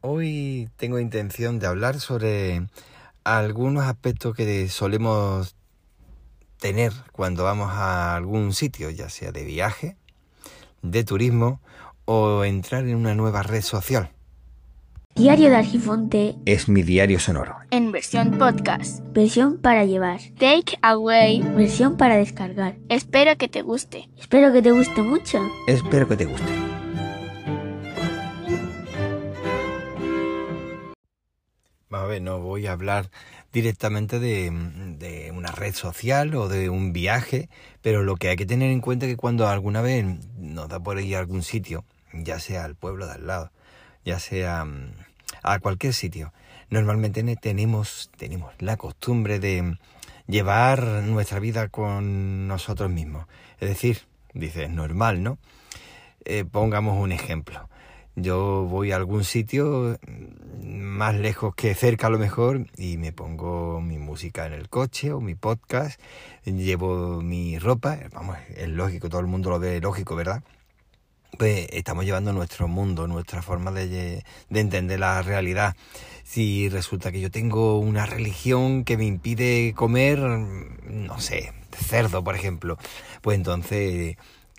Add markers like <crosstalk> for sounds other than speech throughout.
Hoy tengo intención de hablar sobre algunos aspectos que solemos tener cuando vamos a algún sitio, ya sea de viaje, de turismo o entrar en una nueva red social. Diario de Argifonte Es mi diario sonoro. en versión podcast. versión para llevar, Take away. versión para descargar. Espero que te guste. Espero que te guste mucho. Espero que te guste. A ver, no voy a hablar directamente de, de una red social o de un viaje, pero lo que hay que tener en cuenta es que cuando alguna vez nos da por ir a algún sitio, ya sea al pueblo de al lado, ya sea mm, a cualquier sitio, normalmente ne- tenemos, tenemos la costumbre de llevar nuestra vida con nosotros mismos. Es decir, dice, es normal, ¿no? Eh, pongamos un ejemplo. Yo voy a algún sitio más lejos que cerca a lo mejor y me pongo mi música en el coche o mi podcast, llevo mi ropa, vamos, es lógico, todo el mundo lo ve lógico, ¿verdad? Pues estamos llevando nuestro mundo, nuestra forma de, de entender la realidad. Si resulta que yo tengo una religión que me impide comer, no sé, cerdo, por ejemplo, pues entonces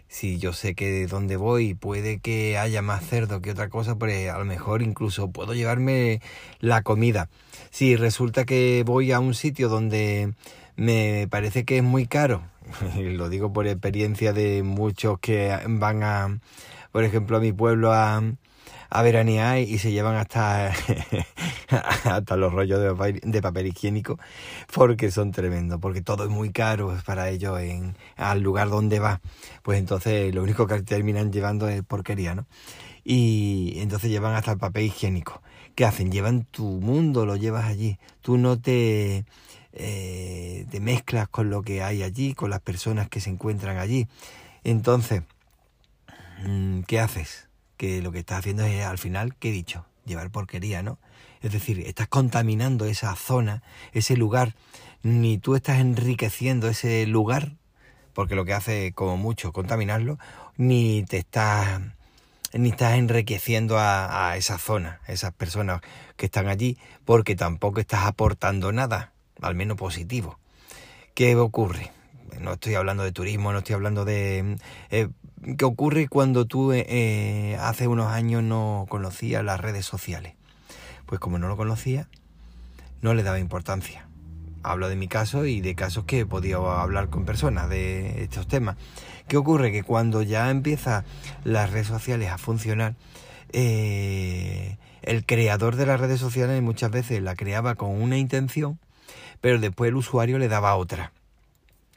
si yo sé que donde voy puede que haya más cerdo que otra cosa, pues a lo mejor incluso puedo llevarme la comida. Si resulta que voy a un sitio donde me parece que es muy caro, <laughs> lo digo por experiencia de muchos que van a, por ejemplo, a mi pueblo a, a veranear y se llevan hasta, <laughs> hasta los rollos de papel, higiénico porque son tremendos, porque todo es muy caro para ellos en, al lugar donde va. Pues entonces lo único que terminan llevando es porquería, ¿no? Y entonces llevan hasta el papel higiénico. ¿Qué hacen? Llevan tu mundo, lo llevas allí. Tú no te, eh, te mezclas con lo que hay allí, con las personas que se encuentran allí. Entonces, mm, ¿qué haces? Que lo que estás haciendo es al final, ¿qué he dicho? Llevar porquería, ¿no? Es decir, estás contaminando esa zona, ese lugar, ni tú estás enriqueciendo ese lugar, porque lo que hace como mucho contaminarlo, ni te estás ni estás enriqueciendo a, a esa zona, a esas personas que están allí, porque tampoco estás aportando nada, al menos positivo. ¿Qué ocurre? No estoy hablando de turismo, no estoy hablando de... eh, ¿Qué ocurre cuando tú eh, eh, hace unos años no conocías las redes sociales? Pues como no lo conocía, no le daba importancia. Hablo de mi caso y de casos que he podido hablar con personas de estos temas. ¿Qué ocurre? Que cuando ya empiezan las redes sociales a funcionar, eh, el creador de las redes sociales muchas veces la creaba con una intención, pero después el usuario le daba otra.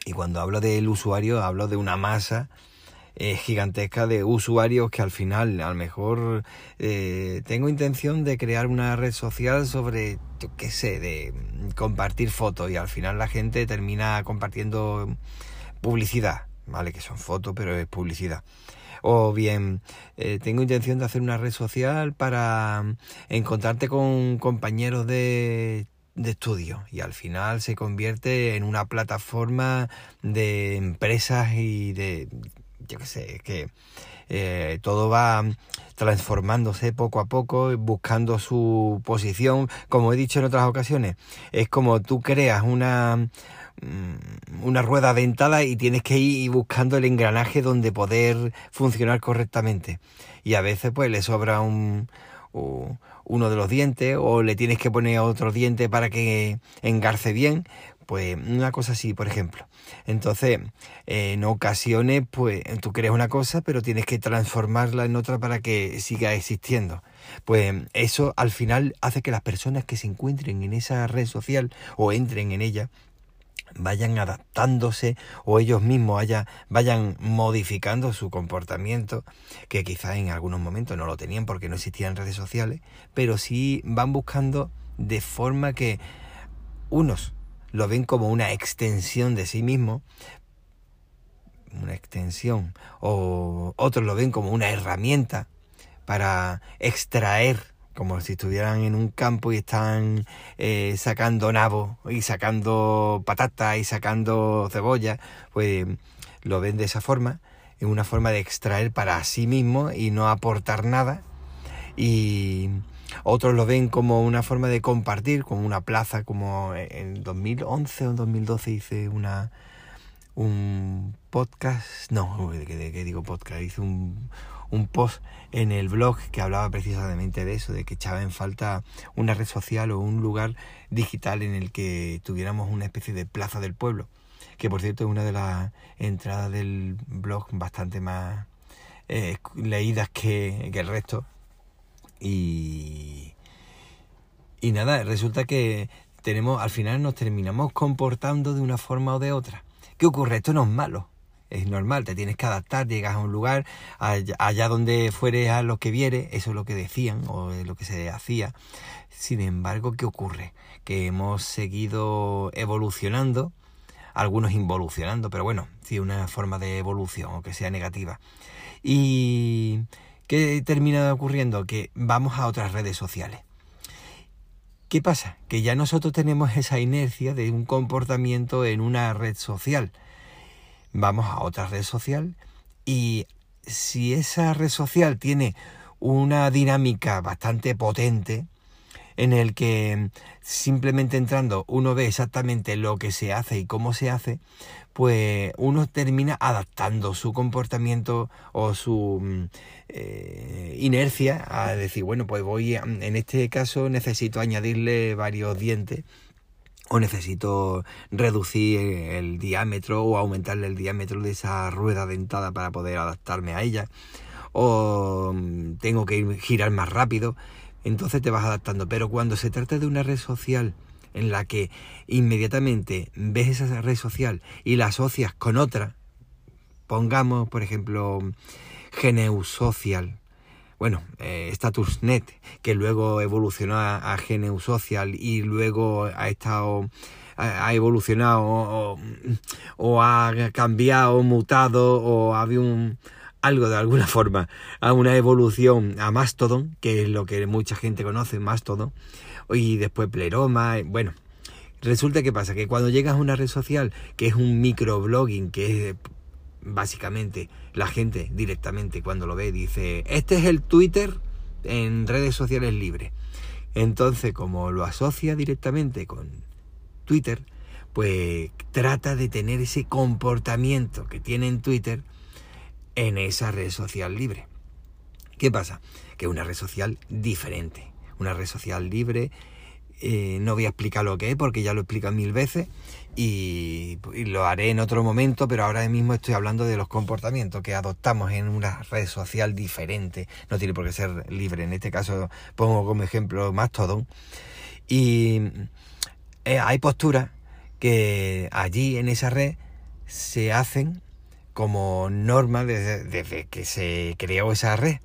Y cuando hablo del usuario, hablo de una masa eh, gigantesca de usuarios que al final, a lo mejor, eh, tengo intención de crear una red social sobre, qué sé, de compartir fotos y al final la gente termina compartiendo publicidad, ¿vale? Que son fotos, pero es publicidad. O bien, eh, tengo intención de hacer una red social para encontrarte con compañeros de de estudio y al final se convierte en una plataforma de empresas y de yo qué sé, que eh, todo va transformándose poco a poco, buscando su posición, como he dicho en otras ocasiones, es como tú creas una mm, una rueda dentada y tienes que ir buscando el engranaje donde poder funcionar correctamente. Y a veces pues le sobra un, uno de los dientes o le tienes que poner otro diente para que engarce bien. Pues una cosa así, por ejemplo. Entonces, eh, en ocasiones, pues tú crees una cosa, pero tienes que transformarla en otra para que siga existiendo. Pues eso al final hace que las personas que se encuentren en esa red social o entren en ella vayan adaptándose o ellos mismos haya- vayan modificando su comportamiento, que quizás en algunos momentos no lo tenían porque no existían redes sociales, pero sí van buscando de forma que unos lo ven como una extensión de sí mismos, una extensión, o otros lo ven como una herramienta para extraer, como si estuvieran en un campo y están eh, sacando nabo y sacando patata y sacando cebolla, pues lo ven de esa forma, es una forma de extraer para sí mismo y no aportar nada. Y, otros lo ven como una forma de compartir, como una plaza, como en 2011 o 2012 hice una un podcast, no, ¿qué, digo podcast? Hice un, un post en el blog que hablaba precisamente de eso, de que echaba en falta una red social o un lugar digital en el que tuviéramos una especie de plaza del pueblo, que por cierto es una de las entradas del blog bastante más eh, leídas que, que el resto. Y, y nada, resulta que tenemos, al final nos terminamos comportando de una forma o de otra. ¿Qué ocurre? Esto no es malo. Es normal, te tienes que adaptar, llegas a un lugar, allá, donde fuere a lo que viere, eso es lo que decían o lo que se hacía. Sin embargo, ¿qué ocurre? Que hemos seguido evolucionando, algunos involucionando, pero bueno, sí, una forma de evolución, o que sea negativa. ¿Y qué termina ocurriendo? Que vamos a otras redes sociales. ¿Qué pasa? Que ya nosotros tenemos esa inercia de un comportamiento en una red social vamos a otra red social y si esa red social tiene una dinámica bastante potente en el que simplemente entrando uno ve exactamente lo que se hace y cómo se hace, pues uno termina adaptando su comportamiento o su mm, eh, inercia a decir, bueno, pues voy, en este caso necesito añadirle varios dientes o necesito reducir el diámetro o aumentarle el diámetro de esa rueda dentada para poder adaptarme a ella o mm, tengo que girar más rápido entonces te vas adaptando. Pero cuando se trata de una red social en la que inmediatamente ves esa red social y la asocias con otra pongamos por ejemplo Geneus Social bueno, eh, StatusNet, que luego evolucionó a, a Social y luego ha estado ha evolucionado o, ha cambiado, mutado o ha habido un, algo de alguna <laughs> forma, a una evolución a Mastodon, que es lo que mucha gente conoce, Mastodon, y después Pleroma, bueno, resulta que pasa que cuando llegas a una red social que es un microblogging, que es básicamente la gente directamente cuando lo ve dice, este es el Twitter en redes sociales libres. Entonces, como lo asocia directamente con Twitter, pues trata de tener ese comportamiento que tiene en Twitter en esa red social libre. ¿Qué pasa? Que es una red social diferente, una red social libre eh, no voy a explicar lo que es porque ya lo explican mil veces y, lo haré en otro momento, pero ahora mismo estoy hablando de los comportamientos que adoptamos en una red social diferente. No tiene por qué ser libre. En este caso pongo como ejemplo Mastodon. Y eh, hay posturas que allí en esa red se hacen como norma desde que se creó esa red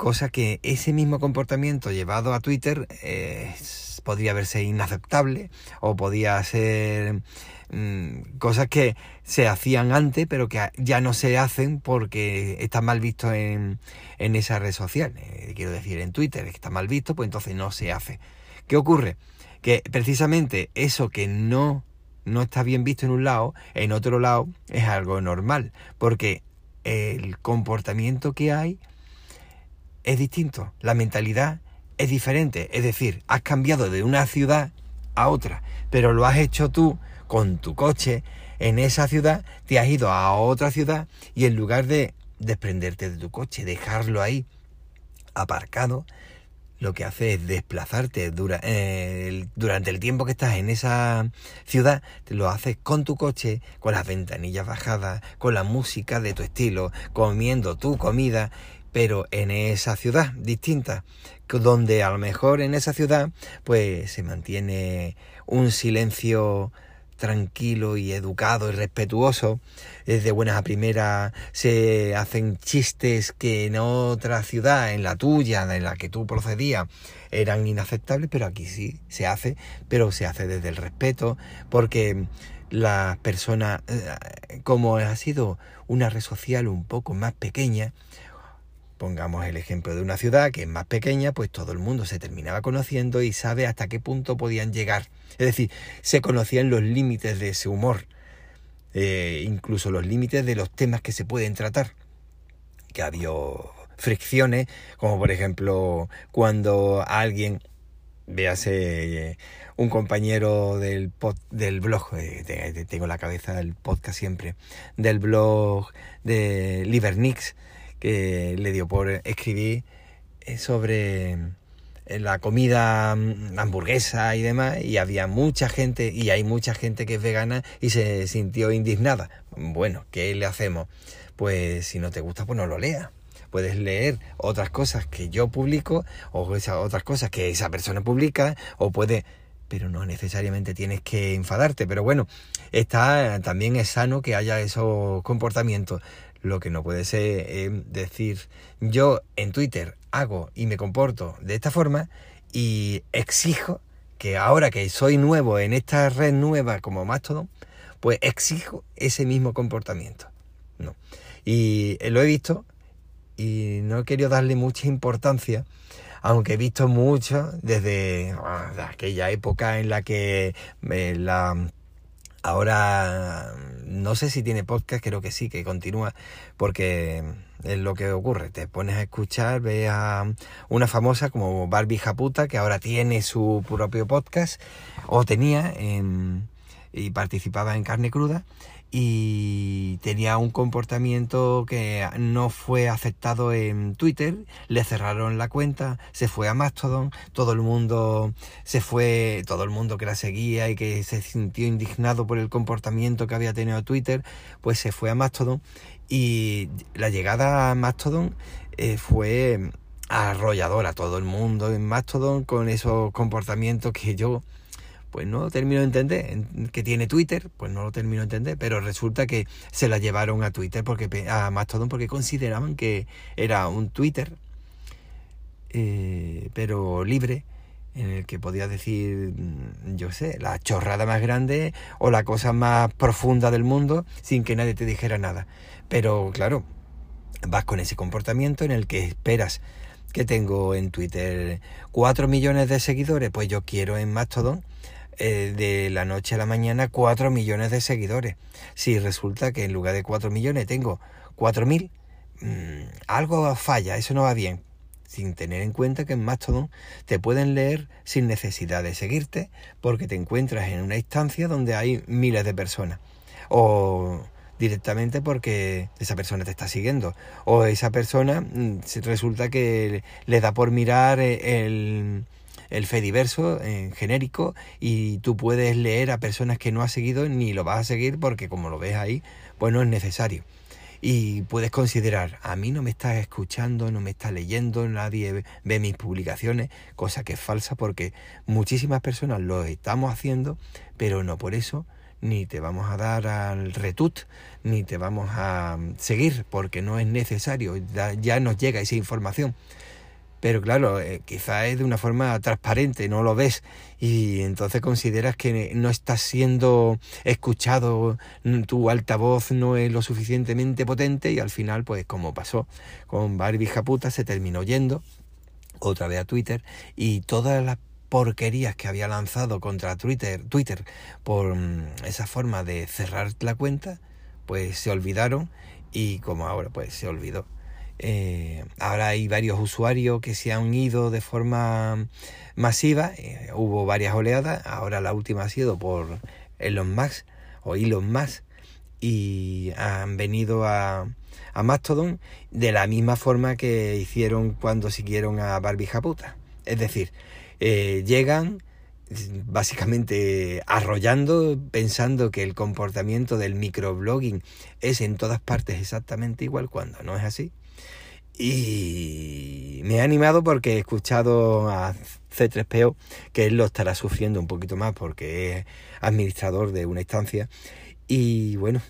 cosa que ese mismo comportamiento llevado a Twitter eh, podría verse inaceptable o podía ser mm, cosas que se hacían antes pero que ya no se hacen porque está mal visto en, en esa red social. Eh, quiero decir, en Twitter está mal visto, pues entonces no se hace. ¿Qué ocurre? Que precisamente eso que no, no está bien visto en un lado, en otro lado es algo normal, porque el comportamiento que hay es distinto, la mentalidad es diferente, es decir, has cambiado de una ciudad a otra, pero lo has hecho tú con tu coche en esa ciudad, te has ido a otra ciudad y en lugar de desprenderte de tu coche, dejarlo ahí aparcado, lo que hace es desplazarte eh, durante el tiempo que estás en esa ciudad, te lo haces con tu coche, con las ventanillas bajadas, con la música de tu estilo, comiendo tu comida pero en esa ciudad distinta, donde a lo mejor en esa ciudad pues se mantiene un silencio tranquilo y educado y respetuoso, desde buenas a primeras se hacen chistes que en otra ciudad, en la tuya, en la que tú procedías, eran inaceptables, pero aquí sí se hace, pero se hace desde el respeto, porque las personas, eh, como ha sido una red social un poco más pequeña, Pongamos el ejemplo de una ciudad que es más pequeña, pues todo el mundo se terminaba conociendo y sabe hasta qué punto podían llegar. Es decir, se conocían los límites de ese humor, eh, incluso los límites de los temas que se pueden tratar. Que había fricciones, como por ejemplo cuando alguien, véase un compañero del, del blog, eh, tengo la cabeza del podcast siempre, del blog de Libernix, que le dio por escribir eh, sobre eh, la comida mm, hamburguesa y demás, y había mucha gente, y hay mucha gente que es vegana y se sintió indignada. Bueno, ¿qué le hacemos? Pues si no te gusta, pues no lo leas. Puedes leer otras cosas que yo publico, o otras cosas que esa persona publica, o puede pero no necesariamente tienes que enfadarte. Pero bueno, está también es sano que haya esos comportamientos. Lo que no puede ser decir, yo en Twitter hago y me comporto de esta forma y exijo que ahora que soy nuevo en esta red nueva como Mastodon, pues exijo ese mismo comportamiento. No. Y lo he visto y no he querido darle mucha importancia, aunque he visto mucho desde ah, aquella época en la que eh, la Ahora no sé si tiene podcast, creo que sí, que continúa, porque es lo que ocurre. Te pones a escuchar, ves a una famosa como Barbie Japuta, que ahora tiene su propio podcast, o tenía, y participaba en carne cruda, y tenía un comportamiento que no fue aceptado en Twitter, le cerraron la cuenta, se fue a Mastodon, todo el mundo se fue, todo el mundo que la seguía y que se sintió indignado por el comportamiento que había tenido Twitter, pues se fue a Mastodon. Y la llegada a Mastodon eh, fue arrolladora, todo el mundo en Mastodon con esos comportamientos que yo pues no lo termino de entender. Que tiene Twitter, pues no lo termino de entender. Pero resulta que se la llevaron a Twitter, porque a Mastodon, porque consideraban que era un Twitter, eh, pero libre, en el que podía decir, mm, yo sé, la chorrada más grande o la cosa más profunda del mundo sin que nadie te dijera nada. Pero claro, vas con ese comportamiento en el que esperas que tengo en Twitter 4 millones de seguidores, pues yo quiero en Mastodon eh, de la noche a la mañana 4 millones de seguidores. Si resulta que en lugar de 4 millones tengo 4 mil, mm, algo falla, eso no va bien. Sin tener en cuenta que en Mastodon te pueden leer sin necesidad de seguirte porque te encuentras en una instancia donde hay miles de personas. O directamente porque esa persona te está siguiendo. O esa persona mm, resulta que le da por mirar el, el Fediverso en genérico y tú puedes leer a personas que no has seguido ni lo vas a seguir porque como lo ves ahí, pues no es necesario. Y puedes considerar, a mí no me estás escuchando, no me estás leyendo, nadie ve mis publicaciones, cosa que es falsa porque muchísimas personas lo estamos haciendo, pero no por eso ni te vamos a dar al retut, ni te vamos a seguir, porque no es necesario, ya nos llega esa información pero claro, eh, quizá es de una forma transparente, no lo ves y entonces consideras que no estás siendo escuchado, tu altavoz no es lo suficientemente potente y al final, pues como pasó con Barbie Japuta, se terminó yendo otra vez a Twitter y todas las porquerías que había lanzado contra Twitter, Twitter por mm, esa forma de cerrar la cuenta, pues se olvidaron y como ahora pues se olvidó. Eh, ahora hay varios usuarios que se han ido de forma masiva. Eh, hubo varias oleadas. Ahora la última ha sido por Elon Musk o Elon Musk y han venido a, a Mastodon de la misma forma que hicieron cuando siguieron a Barbie Japuta. Es decir, eh, llegan básicamente arrollando, pensando que el comportamiento del microblogging es en todas partes exactamente igual, cuando no es así. Y me ha animado porque he escuchado a C3PO que él lo estará sufriendo un poquito más porque es administrador de una instancia. Y bueno,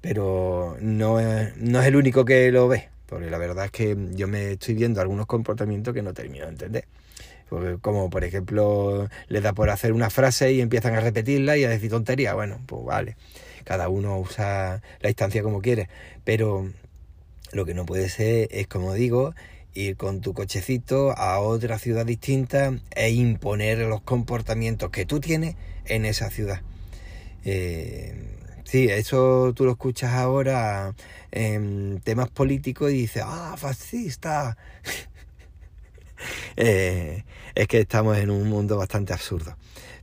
pero no es, no es el único que lo ve, porque la verdad es que yo me estoy viendo algunos comportamientos que no termino de entender. como por ejemplo, le da por hacer una frase y empiezan a repetirla y a decir tontería. Bueno, pues vale, cada uno usa la instancia como quiere, pero lo que no puede ser es, como digo, ir con tu cochecito a otra ciudad distinta e imponer los comportamientos que tú tienes en esa ciudad. Eh, Sí, eso tú lo escuchas ahora en temas políticos y dices, ah, fascista. <laughs> Eh, es que estamos en un mundo bastante absurdo.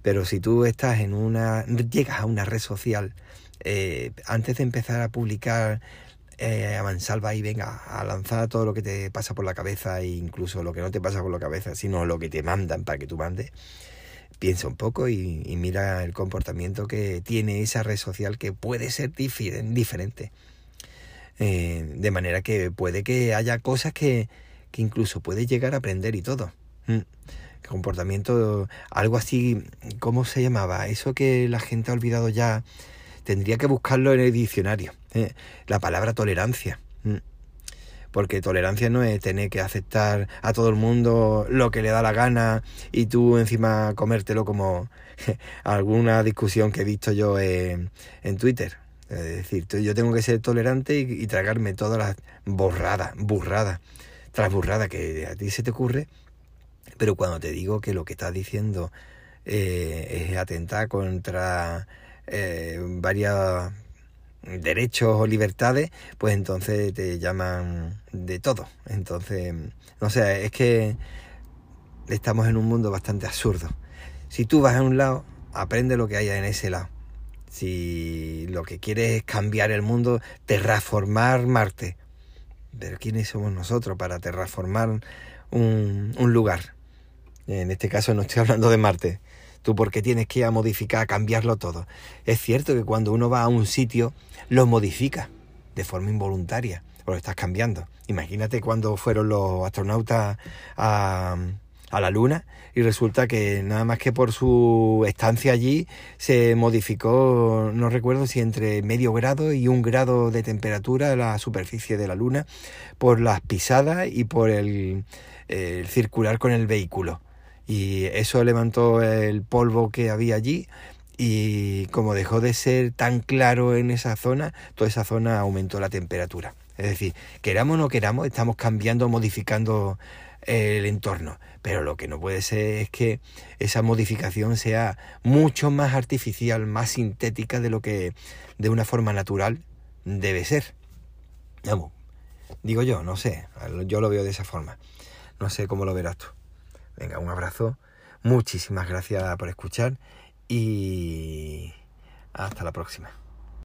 Pero si tú estás en una, llegas a una red social, eh, antes de empezar a publicar eh, a mansalva y venga a lanzar todo lo que te pasa por la cabeza e incluso lo que no te pasa por la cabeza, sino lo que te mandan para que tú mandes, piensa un poco y, mira el comportamiento que tiene esa red social que puede ser diferente. Eh, de manera que puede que haya cosas que, que incluso puedes llegar a aprender y todo. Mm. Comportamiento, algo así, ¿cómo se llamaba? Eso que la gente ha olvidado ya, tendría que buscarlo en el diccionario. ¿eh? La palabra tolerancia. Porque tolerancia no es tener que aceptar a todo el mundo lo que le da la gana y tú encima comértelo como alguna discusión que he visto yo en, en Twitter. Es decir, yo tengo que ser tolerante y, tragarme todas las borradas, burradas, tras burradas que a ti se te ocurre, pero cuando te digo que lo que estás diciendo eh, es atentar contra eh, varios derechos o libertades, pues entonces te llaman de todo. Entonces, no sé, es que estamos en un mundo bastante absurdo. Si tú vas a un lado, aprende lo que hay en ese lado si lo que quieres es cambiar el mundo, terraformar Marte. Pero ¿quiénes somos nosotros para terraformar un lugar? En este caso no estoy hablando de Marte. Tú porque tienes que ir a modificar, cambiarlo todo. Es cierto que cuando uno va a un sitio, lo modifica de forma involuntaria, o lo estás cambiando. Imagínate cuando fueron los astronautas a, a la Luna y resulta que nada más que por su estancia allí se modificó, no recuerdo si entre medio grado y un grado de temperatura la superficie de la Luna por las pisadas y por el, circular con el vehículo. Y eso levantó el polvo que había allí y como dejó de ser tan claro en esa zona, toda esa zona aumentó la temperatura. Es decir, queramos o no queramos, estamos cambiando, modificando el entorno. Pero lo que no puede ser es que esa modificación sea mucho más artificial, más sintética de lo que de una forma natural debe ser. Digo yo, no sé, yo lo veo de esa forma. No sé cómo lo verás tú. Venga, un abrazo. Muchísimas gracias por escuchar y hasta la próxima.